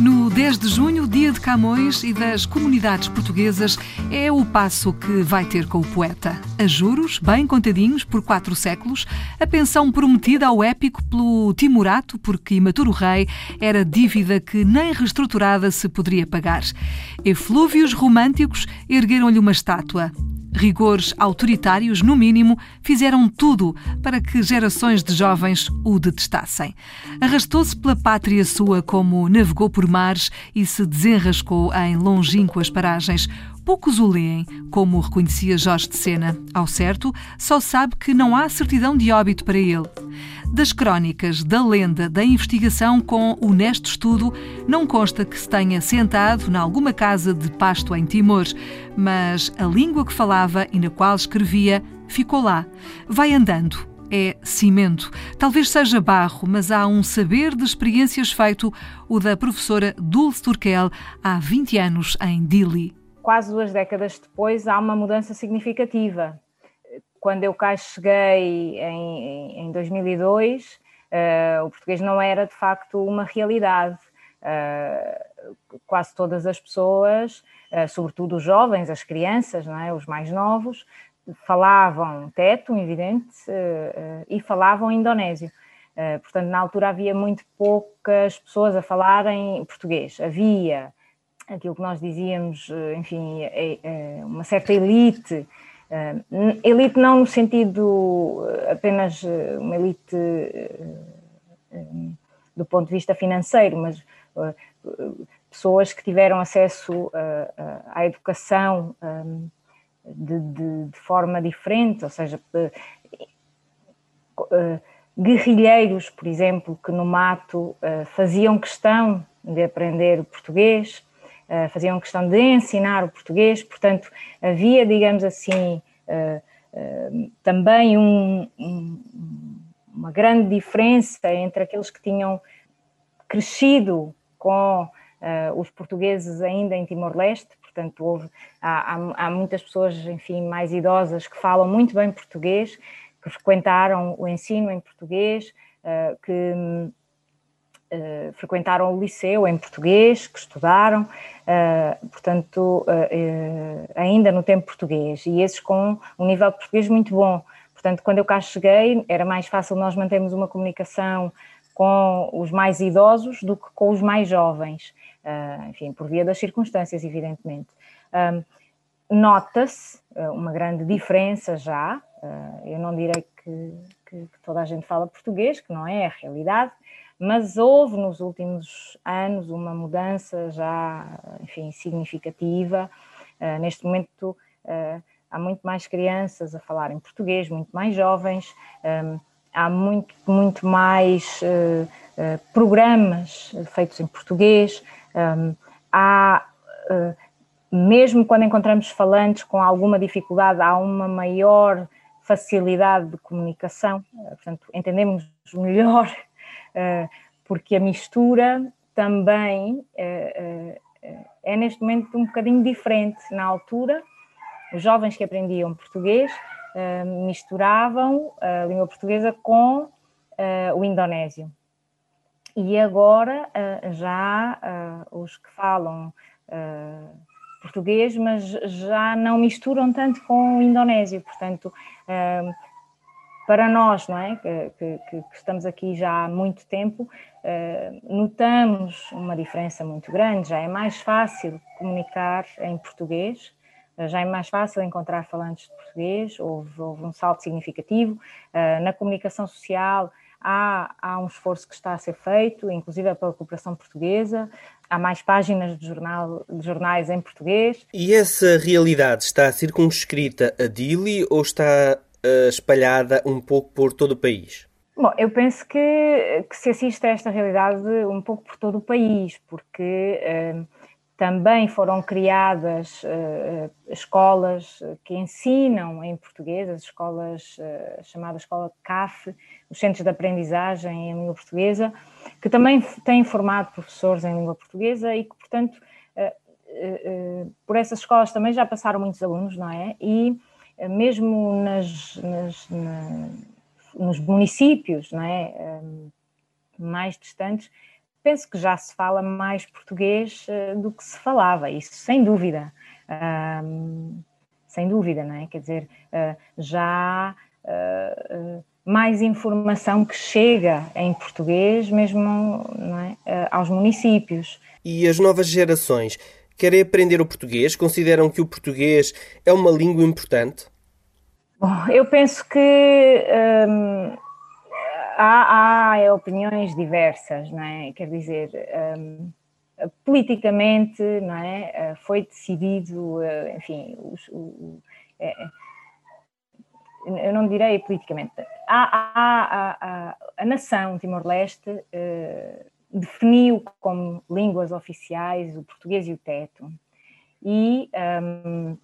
No 10 de junho, dia de Camões e das comunidades portuguesas, é o passo que vai ter com o poeta. A juros, bem contadinhos por quatro séculos, a pensão prometida ao épico pelo Timorato, porque imaturo rei, era dívida que nem reestruturada se poderia pagar. Eflúvios românticos ergueram-lhe uma estátua rigores autoritários, no mínimo, fizeram tudo para que gerações de jovens o detestassem. Arrastou-se pela pátria sua como navegou por mares e se desenrascou em longínquas paragens. Poucos o leem, como reconhecia Jorge de Sena. Ao certo, só sabe que não há certidão de óbito para ele. Das crónicas, da lenda, da investigação com honesto estudo, não consta que se tenha sentado em alguma casa de pasto em Timor, mas a língua que falava e na qual escrevia ficou lá. Vai andando, é cimento. Talvez seja barro, mas há um saber de experiências feito, o da professora Dulce Turkel, há 20 anos em Dili quase duas décadas depois, há uma mudança significativa. Quando eu cá cheguei em, em 2002, uh, eh, o português não era de facto uma realidade. Uh, quase todas as pessoas, uh, sobretudo os jovens, as crianças, é? os mais novos, falavam teto, evidente, e falavam indonésio. portanto, na altura havia muito poucas pessoas a falarem português. Havia aquilo que nós dizíamos, eh, enfim, é, é uma certa elite, eh, elite não no sentido eh, apenas uma elite do ponto de vista financeiro, mas pessoas que tiveram acesso à educação de, de, de forma diferente, ou seja, guerrilheiros, por exemplo, que no mato faziam questão de aprender português, uh, faziam questão de ensinar o português, portanto, havia, digamos assim, uh, uh, também um, uma grande diferença entre aqueles que tinham crescido com os portugueses ainda em Timor-Leste, portanto, houve, há, há, há muitas pessoas, enfim, mais idosas que falam muito bem português, que frequentaram o ensino em português, que Uh, frequentaram o liceu em português, que estudaram, uh, portanto, uh, ainda no tempo português, e esses com um nível de português muito bom. Portanto, quando eu cá cheguei, era mais fácil nós mantermos uma comunicação com os mais idosos do que com os mais jovens, enfim, por via das circunstâncias, evidentemente. Nota-se uma grande diferença já, eu não direi que, que toda a gente fala português, que não é a realidade, mas houve nos últimos anos uma mudança já, enfim, significativa. Uh, neste momento uh, há muito mais crianças a falar em português, muito mais jovens, um, há muito, muito mais uh, programas feitos em português, um, há, mesmo quando encontramos falantes com alguma dificuldade, há uma maior facilidade de comunicação, portanto, entendemos melhor porque a mistura também eh, eh, é neste momento um bocadinho diferente. Na altura, os jovens que aprendiam português misturavam a língua portuguesa com o indonésio. E agora já os que falam português, mas já não misturam tanto com o indonésio. Portanto, para nós, não é? Que, que, que, estamos aqui já há muito tempo, uh, notamos uma diferença muito grande. Já é mais fácil comunicar em português, uh, já é mais fácil encontrar falantes de português, houve, houve um salto significativo. Uh, na comunicação social, há, há um esforço que está a ser feito, inclusive pela cooperação portuguesa. Há mais páginas de, jornal, de jornais em português. E essa realidade está circunscrita a Dili ou está uh, espalhada um pouco por todo o país? Bom, eu penso que, que, se assiste a esta realidade um pouco por todo o país, porque uh, também foram criadas uh, escolas que ensinam em português, as escolas uh, chamadas Escola CAF, os Centros de Aprendizagem em Língua Portuguesa, que também têm formado professores em língua portuguesa e que, portanto, por essas escolas também já passaram muitos alunos, não é? E mesmo nas, nas, na, nos municípios, não é? mais distantes, penso que já se fala mais português uh, do que se falava, isso sem dúvida. Um, sem dúvida, não é? Quer dizer, uh, já uh, mais informação que chega em português, mesmo é? aos municípios. E as novas gerações querem aprender o português? Consideram que o português é uma língua importante? Bom, eu penso que. Um, há, há opiniões diversas, não é? Quer dizer, um, politicamente, não é? Eh, foi decidido, eh, enfim, os, o, é, eu não direi politicamente, há, há, há, a nação Timor-Leste uh, definiu como línguas oficiais o português e o teto. E um,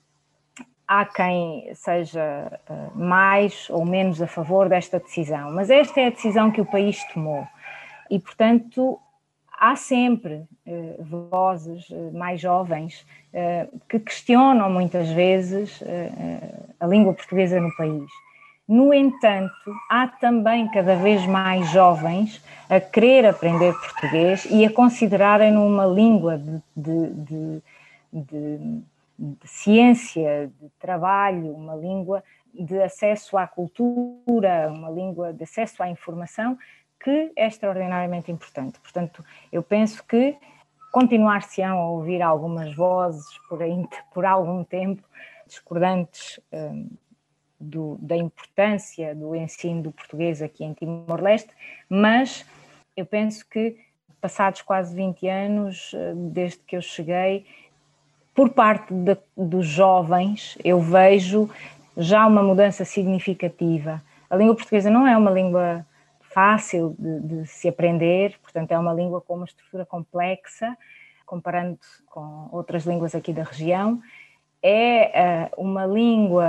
há quem seja eh, mais ou menos a favor desta decisão, mas esta é a decisão que o país tomou e, portanto, há sempre uh, vozes uh, mais jovens que questionam muitas vezes a língua portuguesa no país. No entanto, há também cada vez mais jovens a querer aprender português e a considerarem-no uma língua de, de, de, de ciência, de trabalho, uma língua de acesso à cultura, uma língua de acesso à informação, que é extraordinariamente importante. Portanto, eu penso que continuar-se-ão a ouvir algumas vozes por, aí, por algum tempo discordantes um, do, da importância do ensino do português aqui em Timor-Leste, mas eu penso que passados quase 20 anos, hum, desde que eu cheguei, por parte de, dos jovens, eu vejo já uma mudança significativa. A língua portuguesa não é uma língua fácil de, de se aprender, portanto, é uma língua com uma estrutura complexa, comparando com outras línguas aqui da região. É uh, uma língua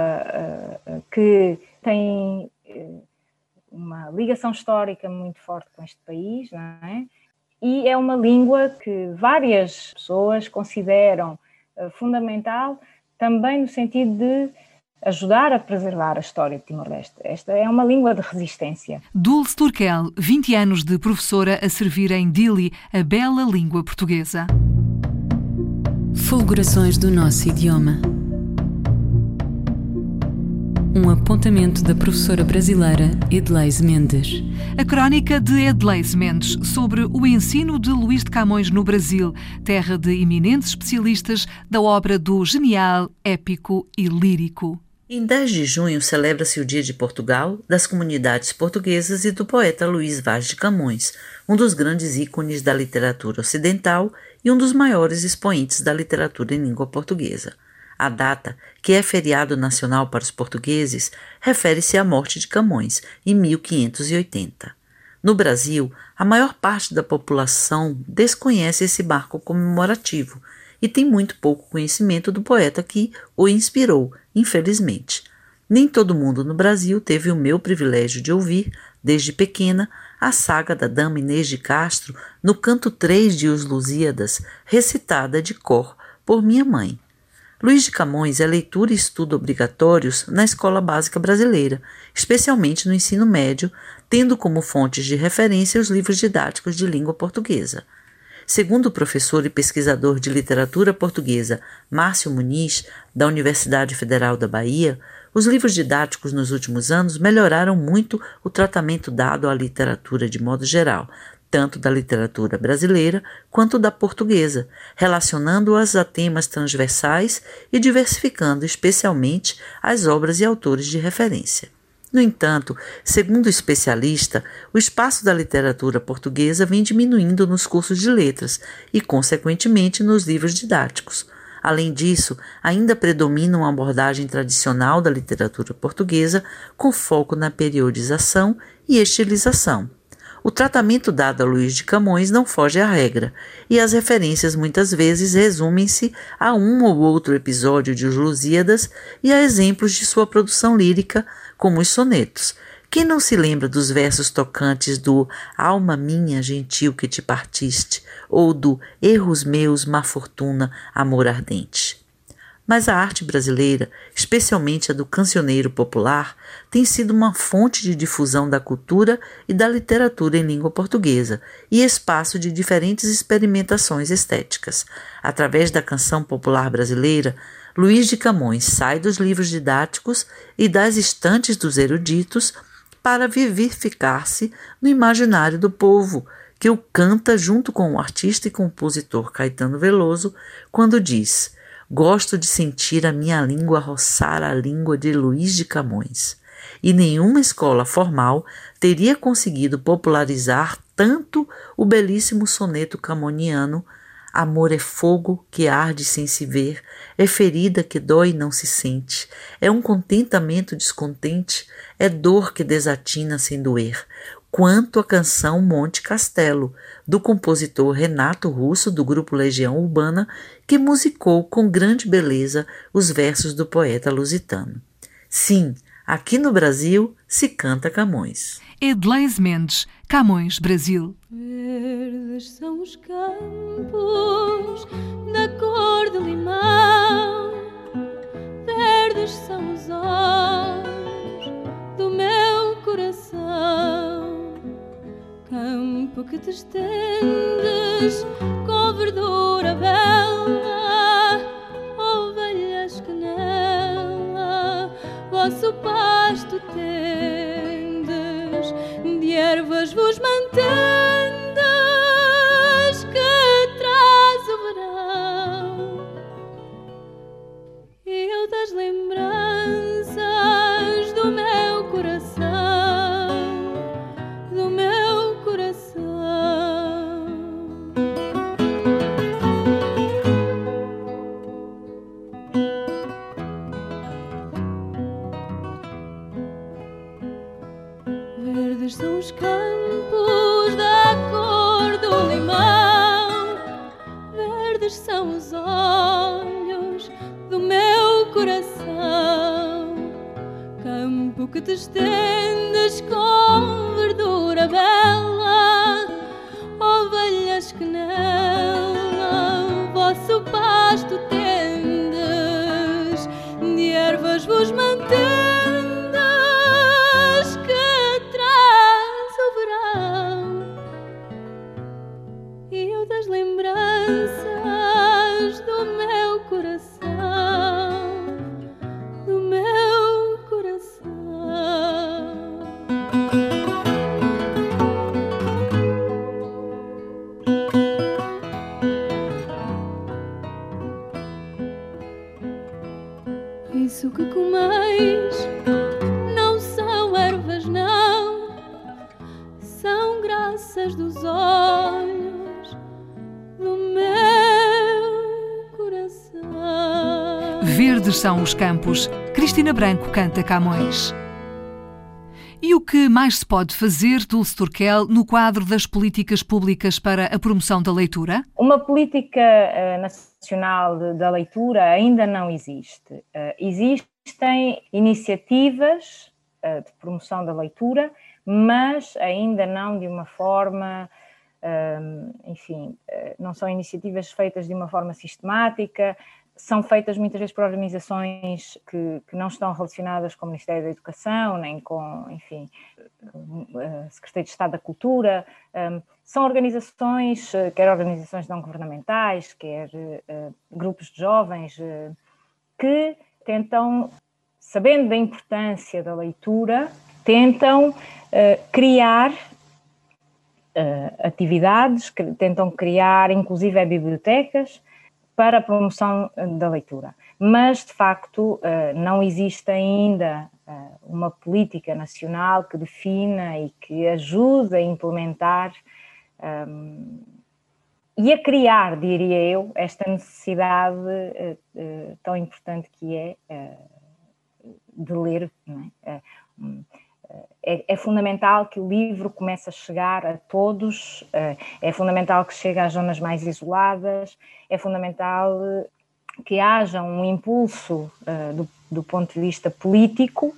uh, que tem uma ligação histórica muito forte com este país, não é? E é uma língua que várias pessoas consideram eh, fundamental também no sentido de ajudar a preservar a história de Timor-Leste. Esta é uma língua de resistência. Dulce Turkel, 20 anos de professora a servir em Dili, a bela língua portuguesa. Fulgurações do nosso idioma um apontamento da professora brasileira Edleise Mendes. A crónica de Edleise Mendes sobre o ensino de Luís de Camões no Brasil, terra de eminentes especialistas da obra do genial, épico e lírico. Em 10 de junho celebra-se o Dia de Portugal, das comunidades portuguesas e do poeta Luís Vaz de Camões, um dos grandes ícones da literatura ocidental e um dos maiores expoentes da literatura em língua portuguesa. A data, que é feriado nacional para os portugueses, refere-se à morte de Camões, em 1580. No Brasil, a maior parte da população desconhece esse marco comemorativo e tem muito pouco conhecimento do poeta que o inspirou, infelizmente. Nem todo mundo no Brasil teve o meu privilégio de ouvir, desde pequena, a saga da Dama Inês de Castro no canto 3 de Os Lusíadas, recitada de cor por minha mãe. Luiz de Camões é leitura e estudo obrigatórios na escola básica brasileira, especialmente no ensino médio, tendo como fontes de referência os livros didáticos de língua portuguesa. Segundo o professor e pesquisador de literatura portuguesa Márcio Muniz, da Universidade Federal da Bahia, os livros didáticos nos últimos anos melhoraram muito o tratamento dado à literatura de modo geral, tanto da literatura brasileira quanto da portuguesa, relacionando-as a temas transversais e diversificando especialmente as obras e autores de referência. No entanto, segundo o especialista, o espaço da literatura portuguesa vem diminuindo nos cursos de letras e, consequentemente, nos livros didáticos. Além disso, ainda predomina uma abordagem tradicional da literatura portuguesa com foco na periodização e estilização. O tratamento dado a Luís de Camões não foge à regra, e as referências muitas vezes resumem-se a um ou outro episódio de Os Lusíadas e a exemplos de sua produção lírica, como os sonetos. Quem não se lembra dos versos tocantes do Alma minha, gentil que te partiste, ou do Erros meus, má fortuna, amor ardente? Mas a arte brasileira, especialmente a do cancioneiro popular, tem sido uma fonte de difusão da cultura e da literatura em língua portuguesa e espaço de diferentes experimentações estéticas. Através da canção popular brasileira, Luiz de Camões sai dos livros didáticos e das estantes dos eruditos para vivificar-se no imaginário do povo, que o canta junto com o artista e compositor Caetano Veloso, quando diz Gosto de sentir a minha língua roçar a língua de Luís de Camões. E nenhuma escola formal teria conseguido popularizar tanto o belíssimo soneto camoniano Amor é fogo que arde sem se ver, é ferida que dói e não se sente, é um contentamento descontente, é dor que desatina sem doer quanto a canção Monte Castelo, do compositor Renato Russo, do grupo Legião Urbana, que musicou com grande beleza os versos do poeta lusitano. Sim, aqui no Brasil se canta Camões. Edleis Mendes, Camões, Brasil. Verdes são os campos da cor de limão, verdes são os olhos do meu coração. Campo que te estendes com verdura bela, ovelhas que nela vosso pasto tendes, de ervas vos mantendes. São os campos. Cristina Branco canta Camões. E o que mais se pode fazer, Dulce Turquel, no quadro das políticas públicas para a promoção da leitura? Uma política uh, nacional da leitura ainda não existe. Uh, existem iniciativas uh, de promoção da leitura, mas ainda não de uma forma, enfim, não são iniciativas feitas de uma forma sistemática, são feitas muitas vezes por organizações que, que, não estão relacionadas com o Ministério da Educação, nem com, enfim, a Secretaria de Estado da Cultura. São organizações, quer organizações não governamentais, quer grupos de jovens, que tentam, sabendo da importância da leitura, tentam criar atividades, tentam criar inclusive bibliotecas, para a promoção eh, da leitura. Mas, de facto, eh, não existe ainda eh, uma política nacional que defina e que ajude a implementar um, e a criar, diria eu, esta necessidade uh, uh, tão importante que é uh, de ler. É? É, é, fundamental que o livro comece a chegar a todos, é fundamental que chegue às zonas mais isoladas, é fundamental que haja um impulso do, do ponto de vista político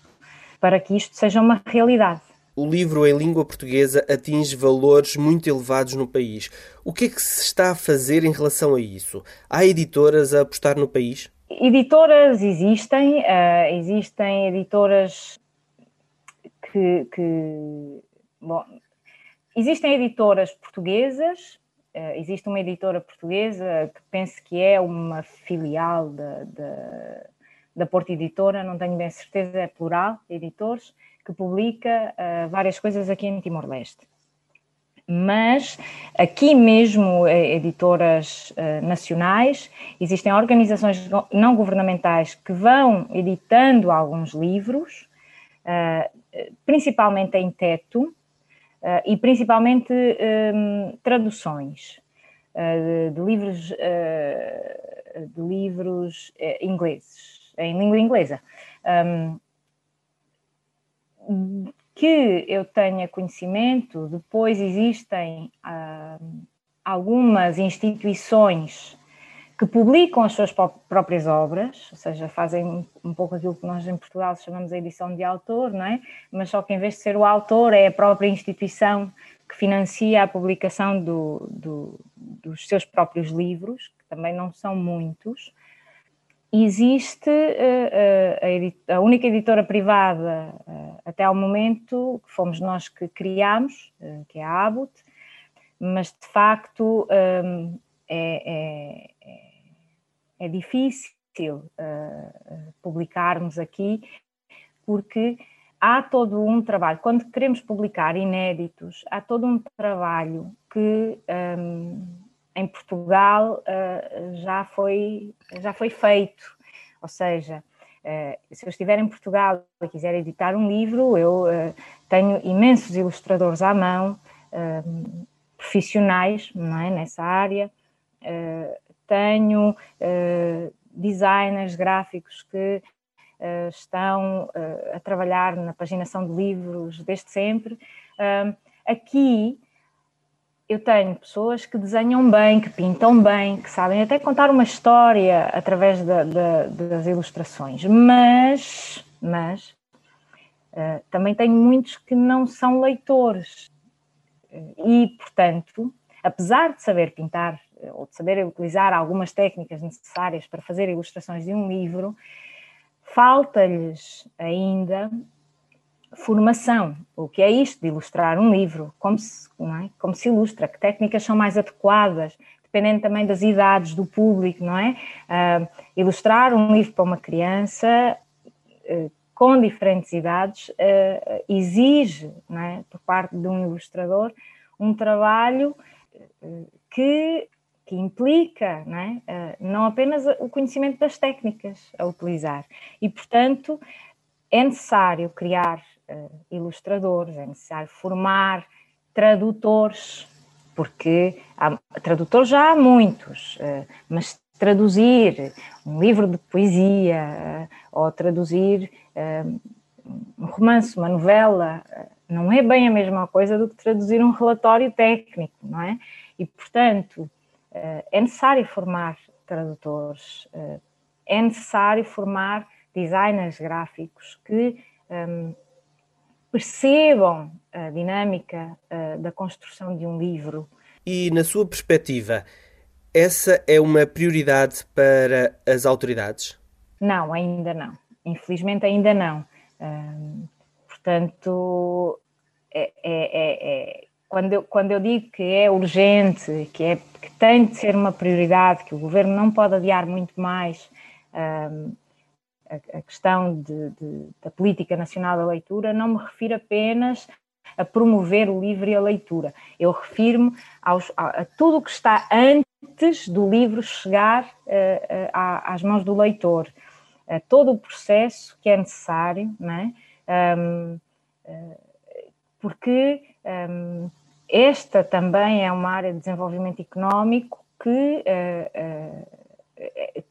para que isto seja uma realidade. O livro em língua portuguesa atinge valores muito elevados no país. O que é que se está a fazer em relação a isso? Há editoras a apostar no país? Editoras existem, existem editoras que, que, Bom, existem editoras portuguesas, uh, existe uma editora portuguesa que penso que é uma filial da, da, da Porta Editora, não tenho bem certeza, é plural, editores que publica uh, várias coisas aqui em Timor-Leste. Mas aqui mesmo, eh, editoras uh, nacionais, existem organizações não governamentais que vão editando alguns livros, principalmente em teto, e principalmente um, traduções de, de, livros, de livros ingleses, em língua inglesa. Um, que eu tenha conhecimento, depois existem ah, algumas instituições que publicam as suas próprias obras, ou seja, fazem um pouco aquilo que nós em Portugal chamamos de edição de autor, não é? Mas só que em vez de ser o autor, é a própria instituição que financia a publicação do, do, dos seus próprios livros, que também não são muitos, existe uh, a, a, única editora privada uh, até ao momento, que fomos nós que criámos, que é a Abut, mas de facto é, é, é, difícil publicarmos aqui, porque há todo um trabalho, quando queremos publicar inéditos, há todo um trabalho que um, em Portugal uh, já, foi, já foi feito. Ou seja, uh, se eu estiver em Portugal e quiser editar um livro, eu uh, tenho imensos ilustradores à mão, profissionais não é, nessa área, tenho designers gráficos que estão a trabalhar na paginação de livros desde sempre. aqui eu tenho pessoas que desenham bem, que pintam bem, que sabem até contar uma história através da, da, das ilustrações, mas, mas uh, também tenho muitos que não são leitores e, portanto, apesar de saber pintar ou de saber utilizar algumas técnicas necessárias para fazer ilustrações de um livro, falta-lhes ainda formação. O que é isto de ilustrar um livro? Como se, é? Como se ilustra? Que técnicas são mais adequadas? Dependendo também das idades do público, não é? Uh, ilustrar um livro para uma criança uh, com diferentes idades uh, exige, é? por parte de um ilustrador, um trabalho que, que implica não, é? não apenas o conhecimento das técnicas a utilizar. E, portanto, é necessário criar uh, ilustradores, é necessário formar tradutores, porque há, tradutores já há muitos, uh, mas traduzir um livro de poesia ou traduzir um romance, uma novela, não é bem a mesma coisa do que traduzir um relatório técnico, não é? E, portanto, é necessário formar tradutores, é necessário formar designers gráficos que um, percebam a dinâmica uh, da construção de um livro. E, na sua perspectiva, essa é uma prioridade para as autoridades? Não, ainda não. Infelizmente, ainda não. Um, portanto, é, é, é, é, quando, eu, quando eu digo que é urgente, que, é, que tem de ser uma prioridade, que o governo não pode adiar muito mais. Um, a, questão de, de, da política nacional da leitura, não me refiro apenas a promover o livro e a leitura. Eu refiro-me a, a, tudo o que está antes do livro chegar uh, uh, às mãos do leitor, a todo o processo que é necessário, não é? Um, uh, porque um, esta também é uma área de desenvolvimento económico que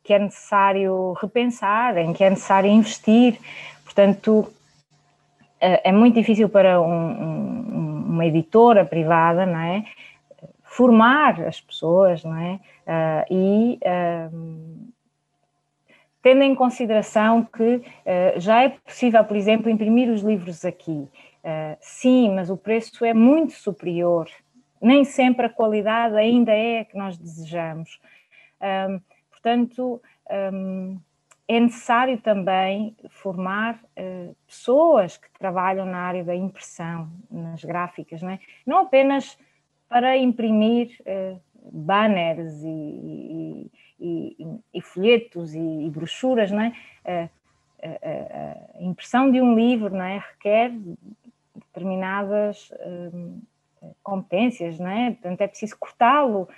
que é necessário repensar, em que é necessário investir. Portanto, é muito difícil para um, um, uma editora privada, não é? Formar as pessoas, não é? Uh, e uh, tendo em consideração que uh, já é possível, por exemplo, imprimir os livros aqui. Sim, mas o preço é muito superior. Nem sempre a qualidade ainda é a que nós desejamos. portanto, um, é necessário também formar uh, pessoas que trabalham na área da impressão, nas gráficas, não, é? não apenas para imprimir uh, banners e, e, e, e folhetos e, brochuras, não é? Uh, a impressão de um livro não é? requer determinadas competências, não é? Portanto, é preciso cortá-lo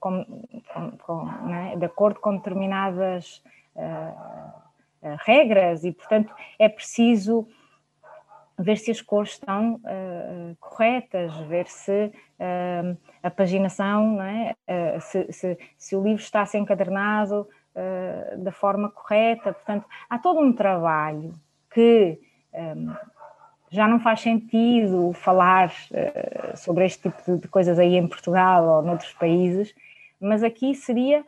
com, com, com, é? de acordo com determinadas uh, regras e, portanto, é preciso ver se as cores estão uh, corretas, ver se uh, a paginação, é? uh, se, se, se, o livro está a ser encadernado da forma correta. Portanto, há todo um trabalho que um, já não faz sentido falar sobre este tipo de coisas aí em Portugal ou noutros países, mas aqui seria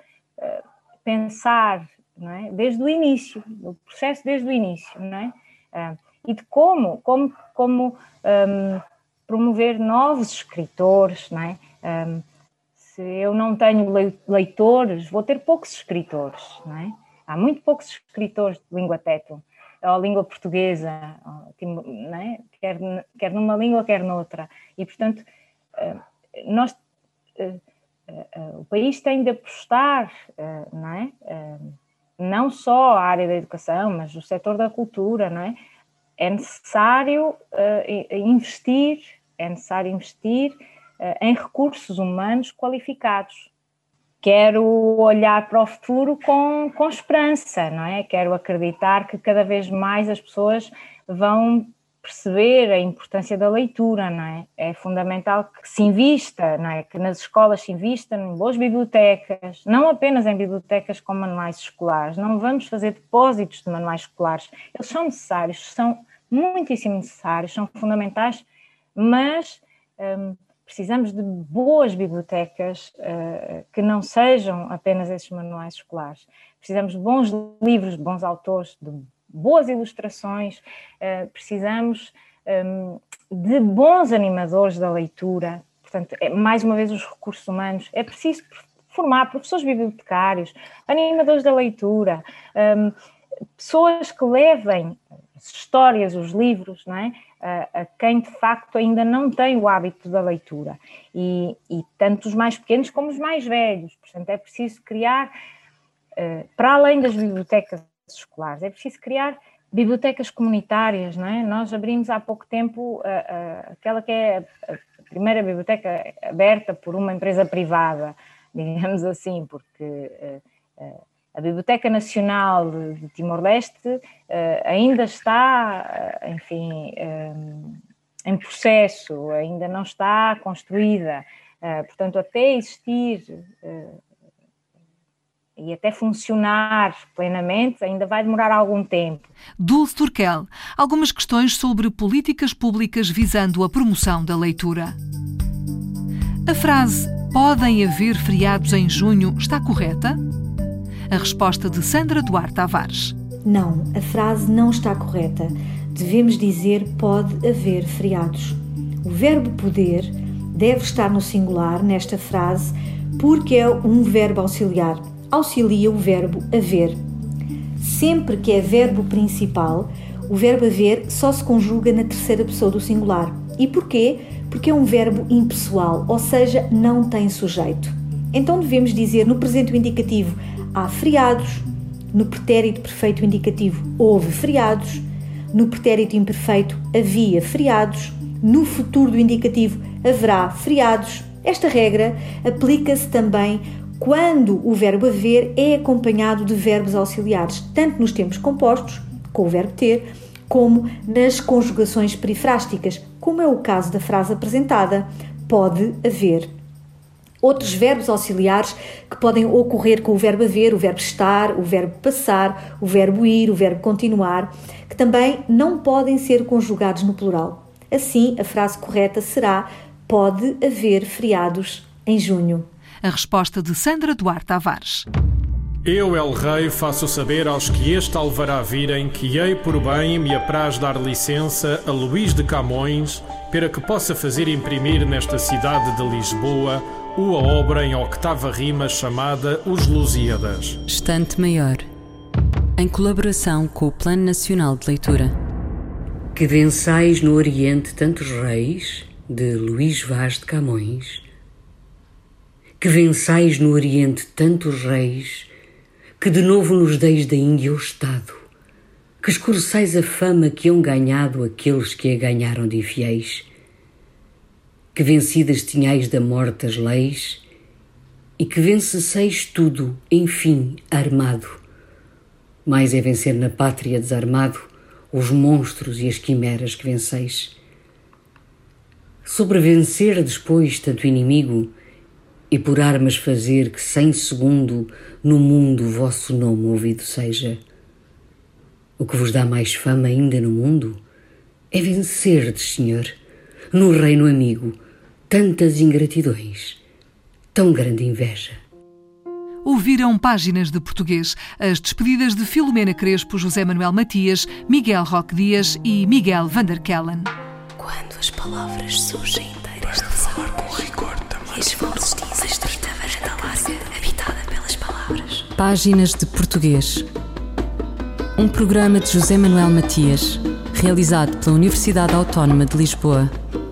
pensar é? desde o início, o processo desde o início, é? Uh, e de como, como, como um, promover novos escritores, é? Um, se eu não tenho leitores, vou ter poucos escritores, é? Há muito poucos escritores de língua tétula, ou língua portuguesa, não é? quer, quer numa língua, quer noutra. E, portanto, uh, nós... Uh, uh, o país tem de apostar, não é? não só a área da educação, mas o setor da cultura, não é? É necessário investir, é necessário investir em recursos humanos qualificados. Quero olhar para o futuro com, com esperança, não é? Quero acreditar que cada vez mais as pessoas vão perceber a importância da leitura, não é? É fundamental que se invista, não é? Que nas escolas se invista em boas bibliotecas, não apenas em bibliotecas com manuais escolares, não vamos fazer depósitos de manuais escolares, eles são necessários, são muitíssimo necessários, são fundamentais, mas hum, precisamos de boas bibliotecas uh, que não sejam apenas esses manuais escolares. Precisamos de bons livros, de bons autores, de boas ilustrações, uh, precisamos um, de bons animadores da leitura, portanto, é, mais uma vez, os recursos humanos. É preciso formar professores bibliotecários, animadores da leitura, um, pessoas que levem as histórias, os livros, não é? A, a, quem de facto ainda não tem o hábito da leitura, e, e tanto os mais pequenos como os mais velhos. Portanto, é preciso criar, uh, para além das bibliotecas escolares. É preciso criar bibliotecas comunitárias, não é? Nós abrimos há pouco tempo a, a, aquela que é a primeira biblioteca aberta por uma empresa privada, digamos assim, porque a Biblioteca Nacional de Timor-Leste uh, ainda está, enfim, em processo, ainda não está construída. portanto, até existir e até funcionar plenamente ainda vai demorar algum tempo. Dulce Turkel, algumas questões sobre políticas públicas visando a promoção da leitura. A frase podem haver feriados em junho está correta? A resposta de Sandra Duarte Tavares. Não, a frase não está correta. Devemos dizer pode haver feriados. O verbo poder deve estar no singular nesta frase porque é um verbo auxiliar auxilia o verbo haver. Sempre que é verbo principal, o verbo haver só se conjuga na terceira pessoa do singular. E porquê? Porque é um verbo impessoal, ou seja, não tem sujeito. Então devemos dizer no presente indicativo há feriados, no pretérito perfeito indicativo houve feriados, no pretérito imperfeito havia feriados, no futuro do indicativo haverá feriados. Esta regra aplica-se também quando o verbo haver é acompanhado de verbos auxiliares, tanto nos tempos compostos, com o verbo ter, como nas conjugações perifrásticas, como é o caso da frase apresentada: pode haver. Outros verbos auxiliares que podem ocorrer com o verbo haver, o verbo estar, o verbo passar, o verbo ir, o verbo continuar, que também não podem ser conjugados no plural. Assim, a frase correta será: pode haver feriados em junho. A resposta de Sandra Duarte Tavares. Eu, El Rei, faço saber aos que este alvará virem que hei por bem me apraz dar licença a Luís de Camões para que possa fazer imprimir nesta cidade de Lisboa uma obra em octava rima chamada Os Lusíadas. Estante Maior, em colaboração com o Plano Nacional de Leitura. Que vençais no Oriente tantos reis, de Luís Vaz de Camões. Que vençais no Oriente tantos reis, que de novo nos deis da Índia o Estado. Que escureçais a fama que hão ganhado aqueles que a ganharam de fiéis que vencidas tinhais da morte as leis, e que vencesseis tudo, enfim, armado. Mais é vencer na pátria desarmado os monstros e as quimeras que venceis. Sobrevencer depois tanto inimigo, e por armas fazer que sem segundo no mundo vosso nome ouvido seja. O que vos dá mais fama ainda no mundo é vencerdes, Senhor, no reino amigo, tantas ingratidões, tão grande inveja. Ouviram páginas de português as despedidas de Filomena Crespo, José Manuel Matias, Miguel Roque Dias e Miguel Vanderkellen. Quando as palavras surgem inteiras de falar com rigor também. E as vozes dizem varanda larga, habitada pelas palavras. Páginas de português. Um programa de José Manuel Matias, realizado pela Universidade Autónoma de Lisboa